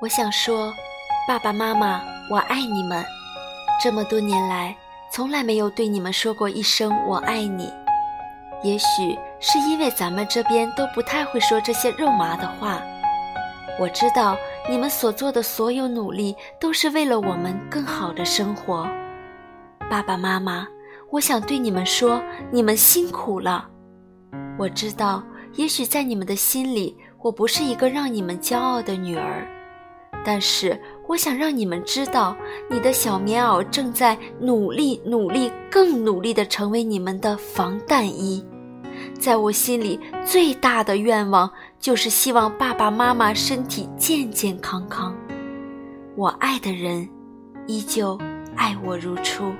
我想说，爸爸妈妈，我爱你们。这么多年来，从来没有对你们说过一声“我爱你”。也许是因为咱们这边都不太会说这些肉麻的话。我知道你们所做的所有努力都是为了我们更好的生活。爸爸妈妈，我想对你们说，你们辛苦了。我知道，也许在你们的心里，我不是一个让你们骄傲的女儿，但是我想让你们知道，你的小棉袄正在努力、努力、更努力地成为你们的防弹衣。在我心里，最大的愿望就是希望爸爸妈妈身体健健康康。我爱的人，依旧爱我如初。